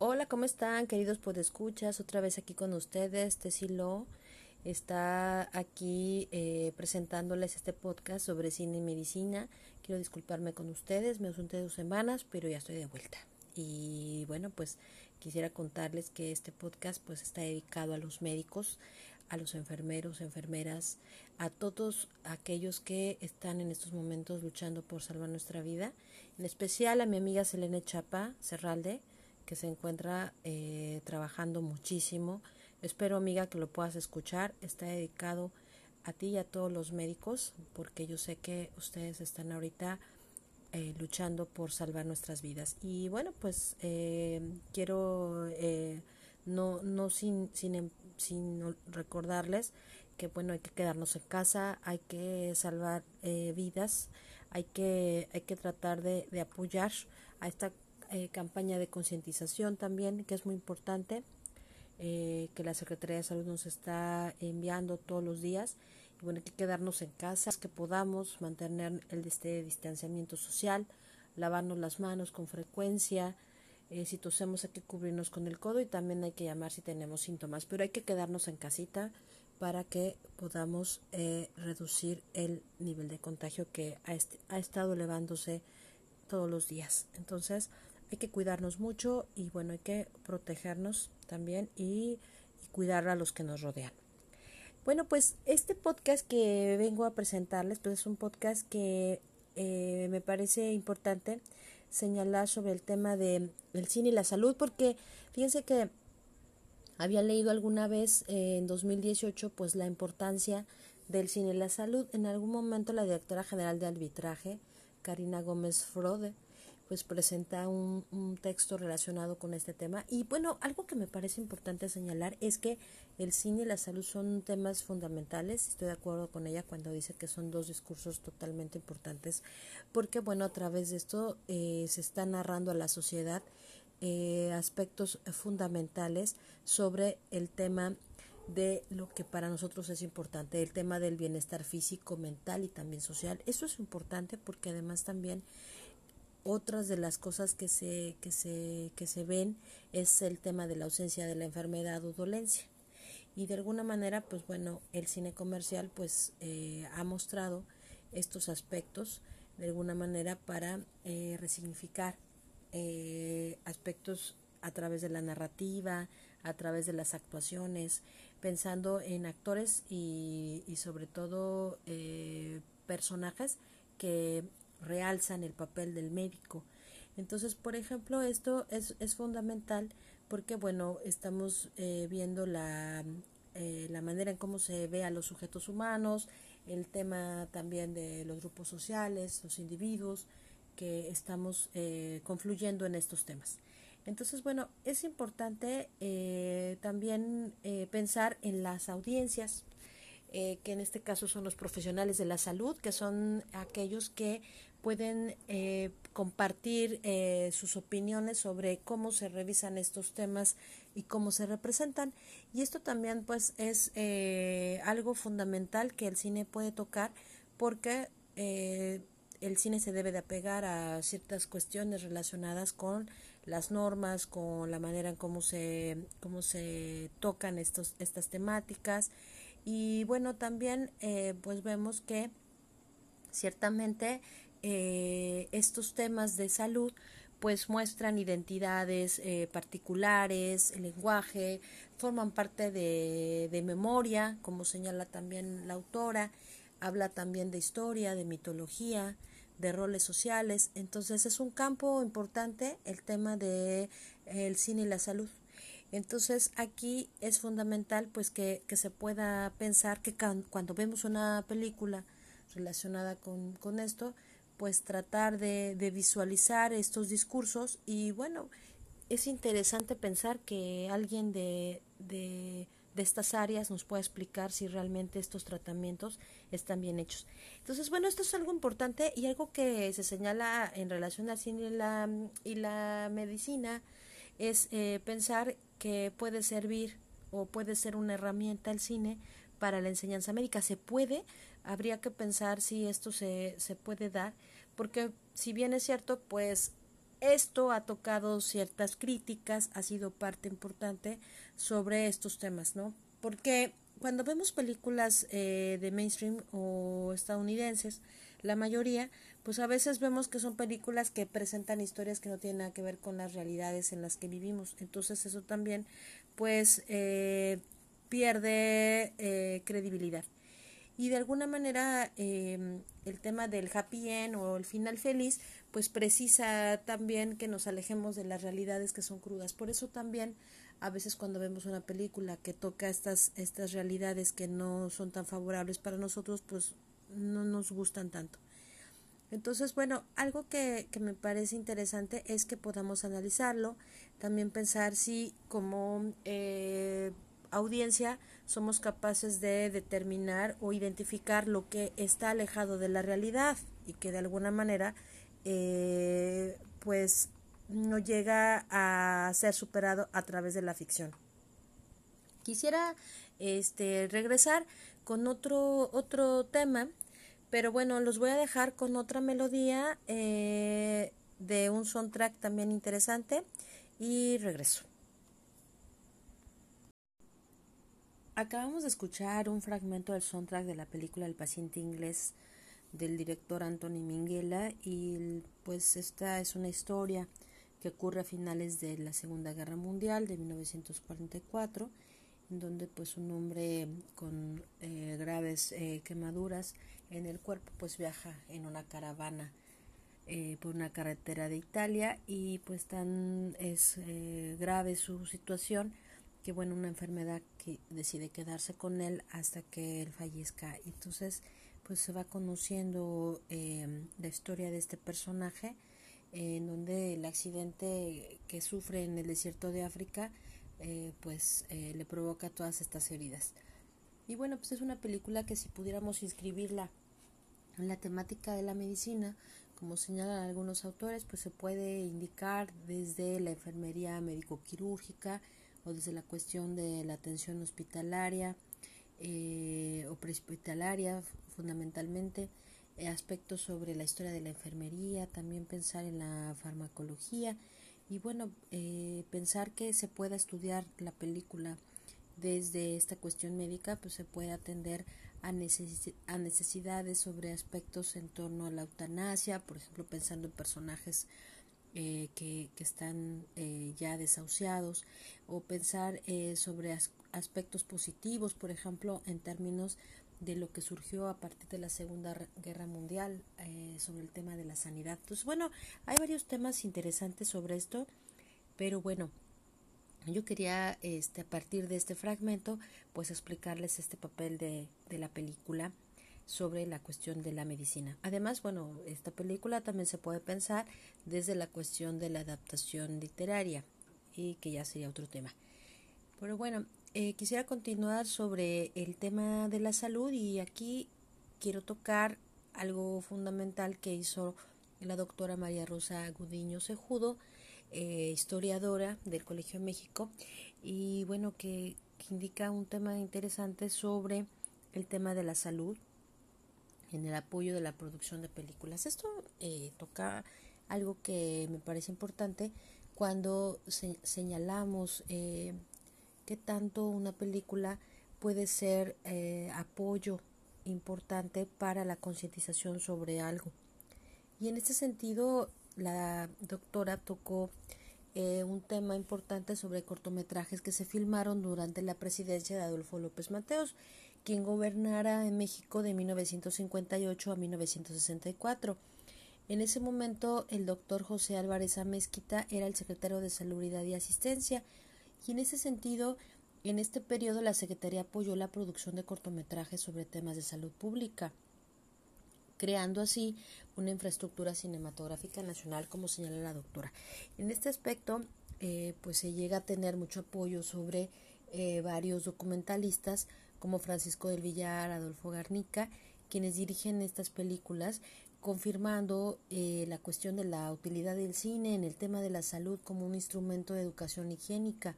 Hola, ¿cómo están, queridos podescuchas? Otra vez aquí con ustedes, Tessilo está aquí eh, presentándoles este podcast sobre cine y medicina. Quiero disculparme con ustedes, me ausenté dos semanas, pero ya estoy de vuelta. Y bueno, pues quisiera contarles que este podcast pues está dedicado a los médicos, a los enfermeros, enfermeras, a todos aquellos que están en estos momentos luchando por salvar nuestra vida, en especial a mi amiga Selene Chapa Cerralde, que se encuentra eh, trabajando muchísimo. Espero, amiga, que lo puedas escuchar. Está dedicado a ti y a todos los médicos, porque yo sé que ustedes están ahorita eh, luchando por salvar nuestras vidas. Y bueno, pues eh, quiero no, no sin, sin, em, sin recordarles que bueno, hay que quedarnos en casa, hay que salvar vidas, hay que, hay que tratar de, de apoyar a esta eh, campaña de concientización también, que es muy importante, eh, que la Secretaría de Salud nos está enviando todos los días. Y bueno, hay que quedarnos en casa, que podamos mantener el este distanciamiento social, lavarnos las manos con frecuencia. Eh, si tosemos hay que cubrirnos con el codo y también hay que llamar si tenemos síntomas, pero hay que quedarnos en casita para que podamos reducir el nivel de contagio que ha, ha estado elevándose todos los días. Entonces, hay que cuidarnos mucho y bueno, hay que protegernos también y, cuidar a los que nos rodean. Bueno, pues este podcast que vengo a presentarles, pues es un podcast que eh, me parece importante señalar sobre el tema de cine y la salud, porque fíjense que había leído alguna vez eh, en 2018 pues la importancia del cine y la salud. En algún momento la directora general de arbitraje, Karina Gómez Frode, pues presenta un, un, texto relacionado con este tema. Y bueno, algo que me parece importante señalar es que el cine y la salud son temas fundamentales. Estoy de acuerdo con ella cuando dice que son dos discursos totalmente importantes, porque bueno, a través de esto eh, se está narrando a la sociedad eh, aspectos fundamentales sobre el tema de lo que para nosotros es importante, el tema del bienestar físico, mental y también social. Eso es importante porque además también otras de las cosas que se, que se, que se ven es el tema de la ausencia de la enfermedad o dolencia. Y de alguna manera, pues bueno, el cine comercial pues eh, ha mostrado estos aspectos de alguna manera para eh, resignificar eh, aspectos a través de la narrativa, a través de las actuaciones, pensando en actores y, y sobre todo personajes que realzan el papel del médico. Entonces, por ejemplo, esto es, es fundamental porque, bueno, estamos eh, viendo la, eh, la manera en cómo se ve a los sujetos humanos, el tema también de los grupos sociales, los individuos, que estamos eh, confluyendo en estos temas. Entonces, bueno, es importante también pensar en las audiencias, que en este caso son los profesionales de la salud, que son aquellos que pueden eh, compartir eh, sus opiniones sobre cómo se revisan estos temas y cómo se representan. Y esto también pues es eh, algo fundamental que el cine puede tocar porque el cine se debe de apegar a ciertas cuestiones relacionadas con las normas, con la manera en cómo se, cómo se tocan estos, estas temáticas. Y bueno, también pues vemos que ciertamente eh, estos temas de salud pues muestran identidades eh, particulares, lenguaje, forman parte de, de, memoria, como señala también la autora, habla también de historia, de mitología, de roles sociales, entonces es un campo importante el tema de el cine y la salud. Entonces aquí es fundamental pues que, que se pueda pensar que cuando vemos una película relacionada con, con esto, pues tratar de, de visualizar estos discursos y bueno, es interesante pensar que alguien de, de, de, estas áreas nos pueda explicar si realmente estos tratamientos están bien hechos. Entonces, bueno, esto es algo importante y algo que se señala en relación al cine y la, y la medicina es eh, pensar que puede servir o puede ser una herramienta el cine para la enseñanza médica. Se puede, habría que pensar si esto se, se puede dar porque si bien es cierto, pues esto ha tocado ciertas críticas, ha sido parte importante sobre estos temas, ¿no? Porque cuando vemos películas eh, de mainstream o estadounidenses, la mayoría, pues a veces vemos que son películas que presentan historias que no tienen nada que ver con las realidades en las que vivimos. Entonces eso también, pues, eh, pierde eh, credibilidad. Y de alguna manera em, el tema del happy end o el final feliz, pues precisa también que nos alejemos de las realidades que son crudas. Por eso también a veces cuando vemos una película que toca estas, estas realidades que no son tan favorables para nosotros, pues no nos gustan tanto. Entonces, bueno, algo que, que me parece interesante es que podamos analizarlo, también pensar si como eh, audiencia somos capaces de determinar o identificar lo que está alejado de la realidad y que de alguna manera eh, pues no llega a ser superado a través de la ficción. Quisiera este regresar con otro otro tema, pero bueno, los voy a dejar con otra melodía eh, de un soundtrack también interesante y regreso. Acabamos de escuchar un fragmento del soundtrack de la película El paciente inglés del director Anthony Minghella y pues esta es una historia que ocurre a finales de la Segunda Guerra Mundial de 1944 en donde pues un hombre con eh, graves eh, quemaduras en el cuerpo pues viaja en una caravana eh, por una carretera de Italia y pues tan es grave su situación que bueno, una enfermedad que decide quedarse con él hasta que él fallezca. Entonces, pues se va conociendo em, la historia de este personaje, en donde el accidente que sufre en el desierto de África, eh, pues eh, le provoca todas estas heridas. Y bueno, pues es una película que si pudiéramos inscribirla en la temática de la medicina, como señalan algunos autores, pues se puede indicar desde la enfermería médico-quirúrgica, o desde la cuestión de la atención hospitalaria eh, o prehospitalaria fundamentalmente, eh, aspectos sobre la historia de la enfermería, también pensar en la farmacología y bueno, eh, pensar que se pueda estudiar la película desde esta cuestión médica, pues se puede atender a, a necesidades sobre aspectos en torno a la eutanasia, por ejemplo, pensando en personajes eh, que, están eh, ya desahuciados o pensar eh, sobre aspectos positivos, por ejemplo, en términos de lo que surgió a partir de la Segunda Guerra Mundial sobre el tema de la sanidad. Entonces, bueno, hay varios temas interesantes sobre esto, pero bueno, yo quería, este, a partir de este fragmento, pues explicarles este papel de, de la película sobre la cuestión de la medicina. Además, bueno, esta película también se puede pensar desde la cuestión de la adaptación literaria y que ya sería otro tema. Pero bueno, eh, quisiera continuar sobre el tema de la salud y aquí quiero tocar algo fundamental que hizo la doctora María Rosa Gudiño Cejudo, eh, historiadora del Colegio de México, y bueno, que indica un tema interesante sobre el tema de la salud en el apoyo de la producción de películas. Esto eh, toca algo que me parece importante cuando señalamos eh, que tanto una película puede ser eh, apoyo importante para la concientización sobre algo. Y en este sentido, la doctora tocó un tema importante sobre cortometrajes que se filmaron durante la presidencia de Adolfo López Mateos quien gobernara en México de 1958 a 1964. En ese momento el doctor José Álvarez Amezquita era el secretario de Salubridad y Asistencia y en ese sentido en este periodo la Secretaría apoyó la producción de cortometrajes sobre temas de salud pública, creando así una infraestructura cinematográfica nacional como señala la doctora. En este aspecto eh, pues se llega a tener mucho apoyo sobre eh, varios documentalistas como Francisco del Villar, Adolfo Garnica, quienes dirigen estas películas, confirmando eh, la cuestión de la utilidad del cine en el tema de la salud como un instrumento de educación higiénica,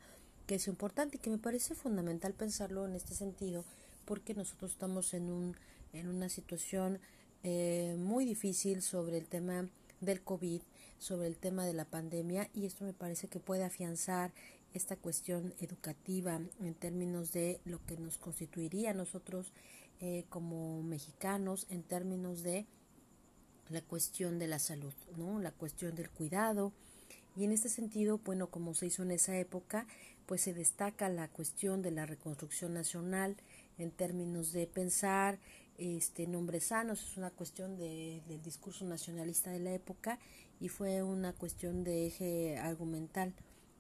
que es importante y que me parece fundamental pensarlo en este sentido, porque nosotros estamos en, un, en una situación eh, muy difícil sobre el tema del COVID, sobre el tema de la pandemia y esto me parece que puede afianzar esta cuestión educativa en términos de lo que nos constituiría nosotros eh, como mexicanos en términos de la cuestión de la salud, ¿no? La cuestión del cuidado. Y en este sentido, bueno, como se hizo en esa época, pues se destaca la cuestión de la reconstrucción nacional en términos de pensar este nombres sanos, es una cuestión de, del discurso nacionalista de la época y fue una cuestión de eje argumental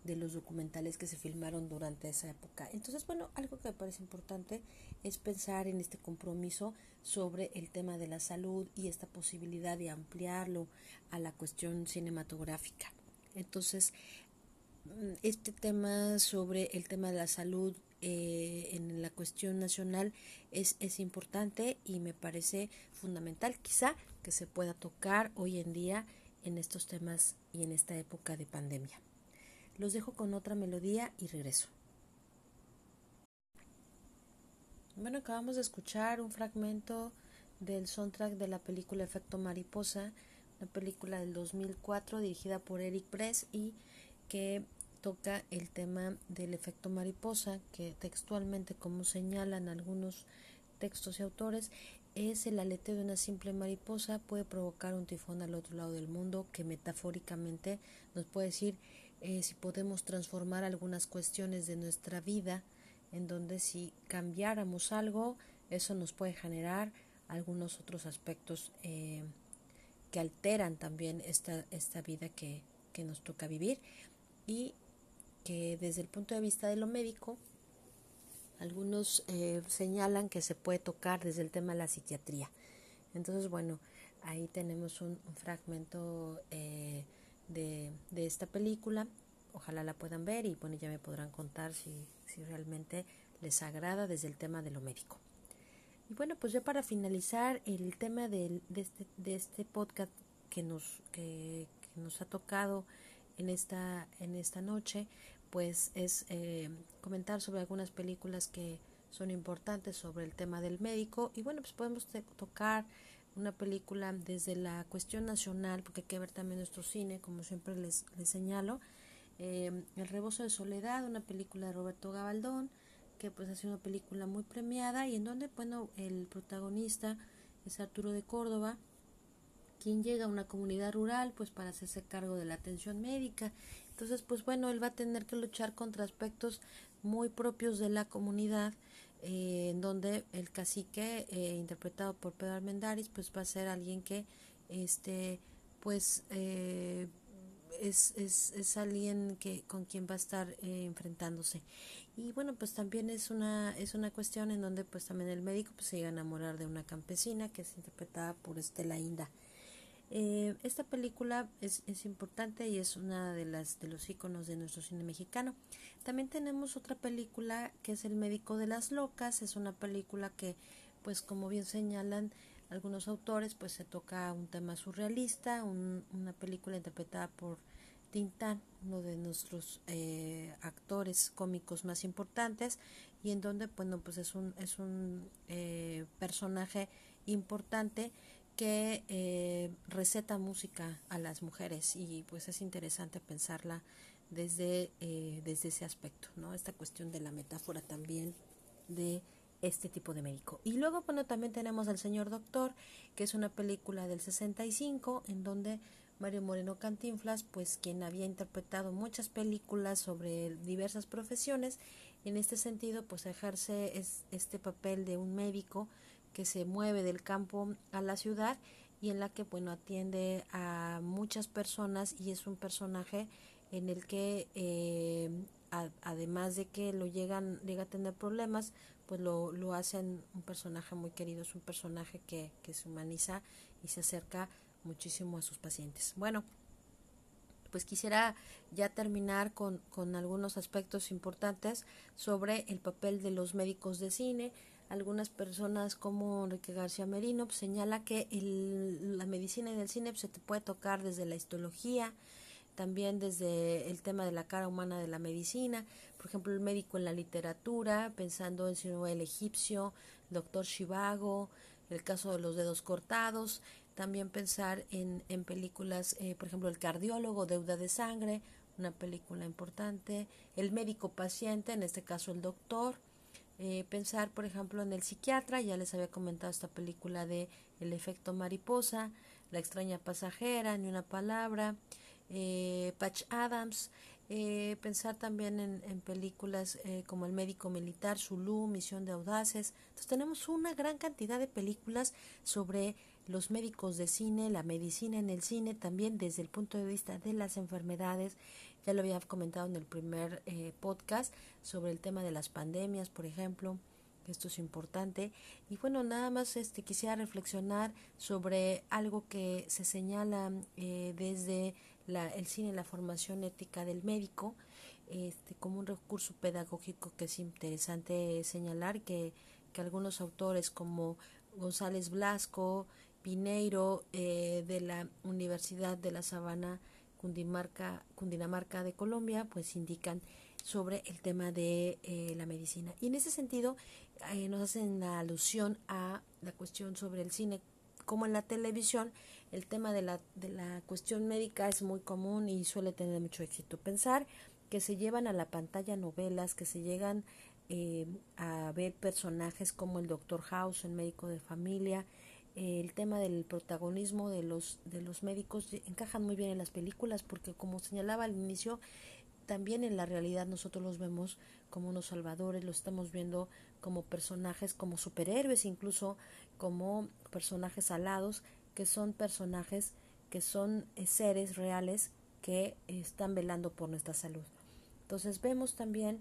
de los documentales que se filmaron durante esa época. Entonces, bueno, algo que me parece importante es pensar en este compromiso sobre el tema de la salud y esta posibilidad de ampliarlo a la cuestión cinematográfica. Entonces, mm, este tema sobre el tema de la salud eh, en la cuestión nacional es, es importante y me parece fundamental quizá que se pueda tocar hoy en día en estos temas y en esta época de pandemia. Los dejo con otra melodía y regreso. Bueno, acabamos de escuchar un fragmento del soundtrack de la película Efecto Mariposa, una película del 2004 dirigida por Eric Press y que toca el tema del efecto mariposa, que textualmente, como señalan algunos textos y autores, es el aleteo de una simple mariposa, puede provocar un tifón al otro lado del mundo, que metafóricamente nos puede decir eh, si podemos transformar algunas cuestiones de nuestra vida, en donde si cambiáramos algo, eso nos puede generar algunos otros aspectos eh, que alteran también esta, esta vida que, que nos toca vivir y que desde el punto de vista de lo médico, algunos eh, señalan que se puede tocar desde el tema de la psiquiatría. Entonces, bueno, ahí tenemos un, fragmento de, de, esta película. Ojalá la puedan ver y bueno, ya me podrán contar si, si realmente les agrada desde el tema de lo médico. Y bueno, pues ya para finalizar el tema de, de, este, de este podcast que nos, que, que nos ha tocado en esta, en esta noche, pues es eh, comentar sobre algunas películas que son importantes sobre el tema del médico y bueno pues podemos tocar una película desde la cuestión nacional porque hay que ver también nuestro cine como siempre les, les señalo eh, El rebozo de soledad una película de Roberto Gabaldón que pues ha sido una película muy premiada y en donde bueno el protagonista es Arturo de Córdoba quien llega a una comunidad rural pues para hacerse cargo de la atención médica. Entonces, pues bueno, él va a tener que luchar contra aspectos muy propios de la comunidad, eh, en donde el cacique, eh, interpretado por Pedro Armendáriz, pues va a ser alguien que, este, pues, eh, es, es, es, alguien que con quien va a estar enfrentándose. Y bueno pues también es una es una cuestión en donde pues también el médico pues se llega a enamorar de una campesina que es interpretada por Estela Inda eh, esta película es, es, importante y es una de las de los iconos de nuestro cine mexicano. También tenemos otra película que es El médico de las locas. Es una película que, pues como bien señalan algunos autores, pues se toca un tema surrealista, una película interpretada por Tintán, uno de nuestros eh, actores cómicos más importantes, y en donde, bueno, pues es un, es un eh, personaje importante que eh, receta música a las mujeres y pues es interesante pensarla desde, eh, desde ese aspecto, ¿no? Esta cuestión de la metáfora también de este tipo de médico. Y luego, bueno, también tenemos al señor doctor, que es una película del 65, en donde Mario Moreno Cantinflas, pues quien había interpretado muchas películas sobre diversas profesiones, en este sentido, pues ejerce es, este papel de un médico que se mueve del campo a la ciudad y en la que bueno atiende a muchas personas y es un personaje en el que eh, además de que lo llegan llega a tener problemas pues lo, lo hacen un personaje muy querido es un personaje que, que se humaniza y se acerca muchísimo a sus pacientes. Bueno pues quisiera ya terminar con, con algunos aspectos importantes sobre el papel de los médicos de cine algunas personas como Enrique García Merino pues, señala que el, la medicina y el cine pues, se te puede tocar desde la histología, también desde el tema de la cara humana de la medicina, por ejemplo el médico en la literatura, pensando en el egipcio, el doctor Shivago, el caso de los dedos cortados, también pensar en, en películas, eh, por ejemplo, El cardiólogo, Deuda de Sangre, una película importante, El médico paciente, en este caso el doctor, eh, pensar, por ejemplo, en El psiquiatra, ya les había comentado esta película de El efecto mariposa, La extraña pasajera, Ni una palabra, eh, Patch Adams, eh, pensar también en, películas eh, como El médico militar, Zulu, Misión de Audaces. Entonces tenemos una gran cantidad de películas sobre los médicos de cine, la medicina en el cine, también desde el punto de vista de las enfermedades. Ya lo había comentado en el primer eh, podcast sobre el tema de las pandemias, por ejemplo esto es importante. Y bueno nada más este quisiera reflexionar sobre algo que se señala eh, desde la, el cine la formación ética del médico este como un recurso pedagógico que es interesante señalar que, que algunos autores como González Blasco Pineiro eh, de la Universidad de la Sabana Cundinamarca, Cundinamarca de Colombia pues indican sobre el tema de eh, la medicina. Y en ese sentido eh, nos hacen la alusión a la cuestión sobre el cine, como en la televisión, el tema de la, de la cuestión médica es muy común y suele tener mucho éxito. Pensar que se llevan a la pantalla novelas, que se llegan eh, a ver personajes como el Doctor House, el médico de familia, el tema del protagonismo de los de los médicos encajan muy bien en las películas porque como señalaba al inicio también en la realidad nosotros los vemos como unos salvadores, los estamos viendo como personajes, como superhéroes, incluso como personajes alados, que son personajes que son eh, seres reales que están velando por nuestra salud. Entonces vemos también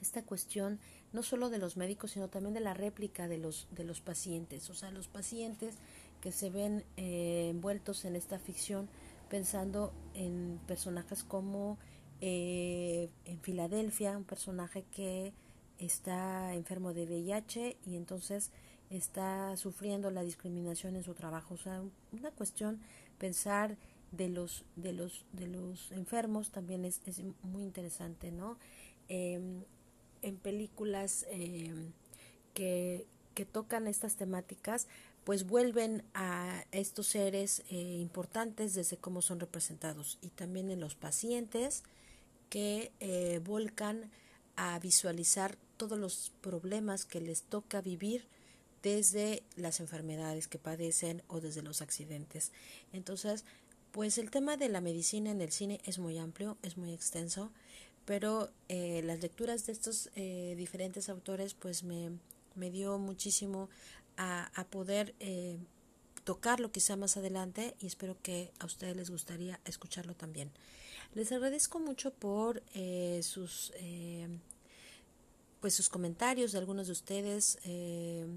esta cuestión no solo de los médicos, sino también de la réplica de los, de los pacientes, o sea, los pacientes que se ven eh, envueltos en esta ficción pensando en personajes como eh, en Filadelfia, un personaje que está enfermo de VIH y entonces está sufriendo la discriminación en su trabajo. O sea, una cuestión, pensar de los, de los, de los enfermos también es, es muy interesante, ¿no? Em, en películas em, que, que tocan estas temáticas, pues vuelven a estos seres eh, importantes desde cómo son representados y también en los pacientes, que eh, volcan a visualizar todos los problemas que les toca vivir desde las enfermedades que padecen o desde los accidentes. Entonces, pues el tema de la medicina en el cine es muy amplio, es muy extenso, pero eh, las lecturas de estos eh, diferentes autores pues me, me dio muchísimo a, a poder eh, tocarlo quizá más adelante y espero que a ustedes les gustaría escucharlo también. Les agradezco mucho por sus pues sus comentarios de algunos de ustedes,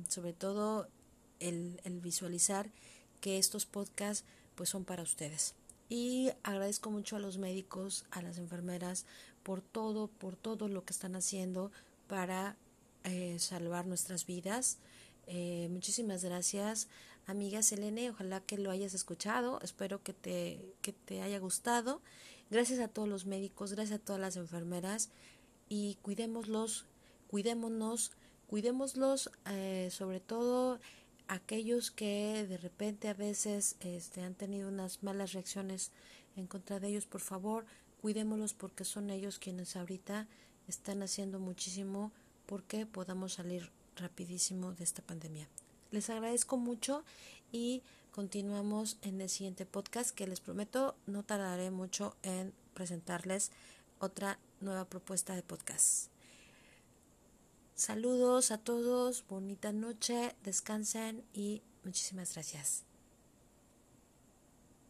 sobre todo el, el, visualizar que estos podcasts pues son para ustedes. Y agradezco mucho a los médicos, a las enfermeras, por todo, por todo lo que están haciendo para eh, salvar nuestras vidas. Eh, muchísimas gracias, amiga Selene. Ojalá que lo hayas escuchado. Espero que te, que te haya gustado. Gracias a todos los médicos, gracias a todas las enfermeras y cuidémoslos, cuidémonos, cuidémoslos eh, sobre todo aquellos que de repente a veces este, han tenido unas malas reacciones en contra de ellos, por favor, cuidémoslos porque son ellos quienes ahorita están haciendo muchísimo porque podamos salir rapidísimo de esta pandemia. Les agradezco mucho y continuamos en el siguiente podcast que les prometo no tardaré mucho en presentarles otra nueva propuesta de podcast. Saludos a todos, bonita noche, descansen y muchísimas gracias.